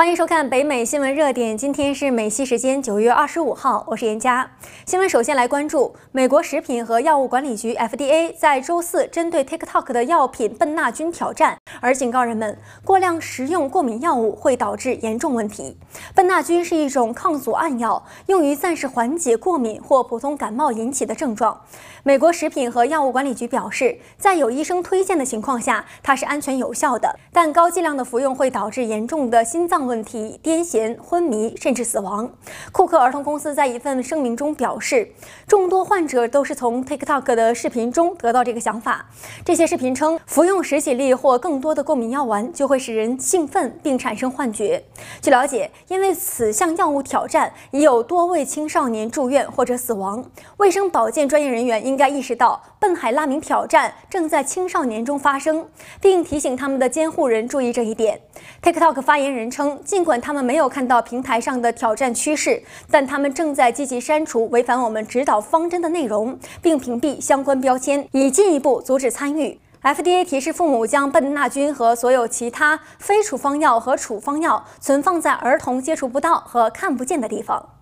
欢迎收看北美新闻热点。今天是美西时间九月二十五号，我是严佳。新闻首先来关注美国食品和药物管理局 （FDA） 在周四针对 TikTok 的药品笨纳菌挑战而警告人们，过量食用过敏药物会导致严重问题。笨纳菌是一种抗组胺药，用于暂时缓解过敏或普通感冒引起的症状。美国食品和药物管理局表示，在有医生推荐的情况下，它是安全有效的，但高剂量的服用会导致严重的心脏问题、癫痫、昏迷，甚至死亡。库克儿童公司在一份声明中表示，众多患者都是从 TikTok 的视频中得到这个想法。这些视频称，服用十几粒或更多的过敏药丸就会使人兴奋并产生幻觉。据了解，因为此项药物挑战，已有多位青少年住院或者死亡。卫生保健专业人员应该意识到，笨海拉明挑战正在青少年中发生，并提醒他们的监护人注意这一点。TikTok 发言人称，尽管他们没有看到平台上的挑战趋势，但他们正在积极删除违反我们指导方针的内容，并屏蔽相关标签，以进一步阻止参与。FDA 提示父母将笨纳菌和所有其他非处方药和处方药存放在儿童接触不到和看不见的地方。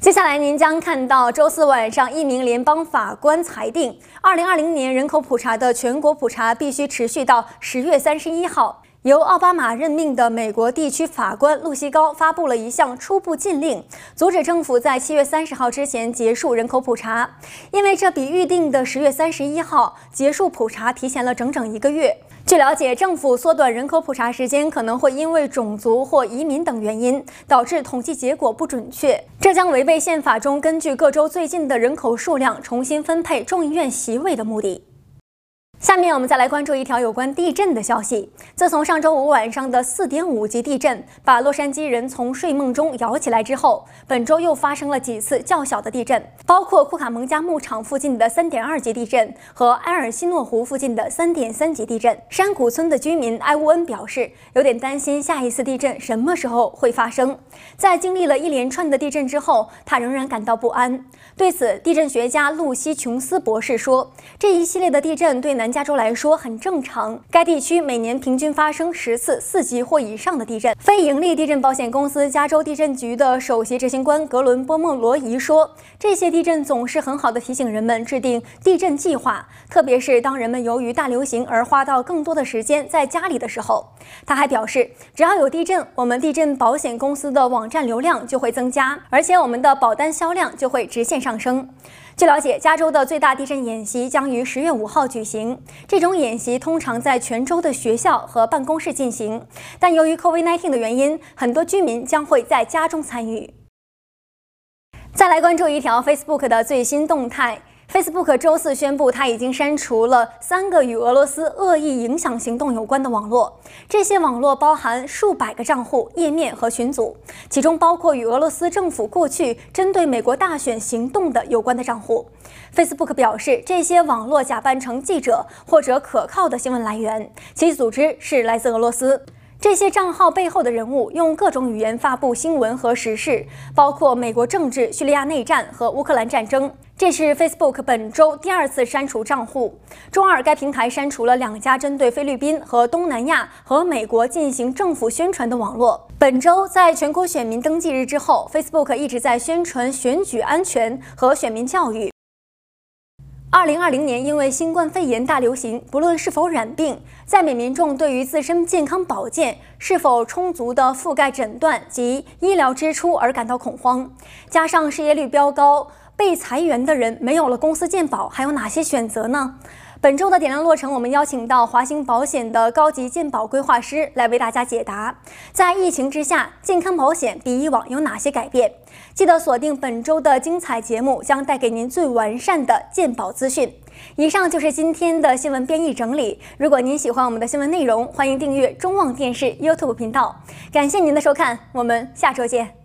接下来，您将看到周四晚上，一名联邦法官裁定，2020年人口普查的全国普查必须持续到十月三十一号。由奥巴马任命的美国地区法官露西高发布了一项初步禁令，阻止政府在七月三十号之前结束人口普查，因为这比预定的十月三十一号结束普查提前了整整一个月。据了解，政府缩短人口普查时间可能会因为种族或移民等原因导致统计结果不准确，这将违背宪法中根据各州最近的人口数量重新分配众议院席位的目的。下面我们再来关注一条有关地震的消息。自从上周五晚上的四点五级地震把洛杉矶人从睡梦中摇起来之后，本周又发生了几次较小的地震，包括库卡蒙加牧场附近的三点二级地震和埃尔西诺湖附近的三点三级地震。山谷村的居民埃乌恩表示，有点担心下一次地震什么时候会发生。在经历了一连串的地震之后，他仍然感到不安。对此，地震学家露西·琼斯博士说：“这一系列的地震对南加州来说很正常。该地区每年平均发生十次四级或以上的地震。”非盈利地震保险公司加州地震局的首席执行官格伦·波莫罗伊说：“这些地震总是很好的提醒人们制定地震计划，特别是当人们由于大流行而花到更多的时间在家里的时候。”他还表示：“只要有地震，我们地震保险公司的网站流量就会增加，而且我们的保单销量就会直线上升。”据了解，加州的最大地震演习将于十月五号举行。这种演习通常在全州的学校和办公室进行，但由于 COVID-19 的原因，很多居民将会在家中参与。再来关注一条 Facebook 的最新动态。Facebook 周四宣布，它已经删除了三个与俄罗斯恶意影响行动有关的网络。这些网络包含数百个账户、页面和群组，其中包括与俄罗斯政府过去针对美国大选行动的有关的账户。Facebook 表示，这些网络假扮成记者或者可靠的新闻来源，其组织是来自俄罗斯。这些账号背后的人物用各种语言发布新闻和时事，包括美国政治、叙利亚内战和乌克兰战争。这是 Facebook 本周第二次删除账户。周二，该平台删除了两家针对菲律宾和东南亚和美国进行政府宣传的网络。本周，在全国选民登记日之后，Facebook 一直在宣传选举安全和选民教育。二零二零年，因为新冠肺炎大流行，不论是否染病，在美民众对于自身健康保健是否充足的覆盖诊断及医疗支出而感到恐慌，加上失业率飙高，被裁员的人没有了公司健保，还有哪些选择呢？本周的点亮落成，我们邀请到华兴保险的高级健保规划师来为大家解答，在疫情之下，健康保险比以往有哪些改变？记得锁定本周的精彩节目，将带给您最完善的健保资讯。以上就是今天的新闻编译整理。如果您喜欢我们的新闻内容，欢迎订阅中望电视 YouTube 频道。感谢您的收看，我们下周见。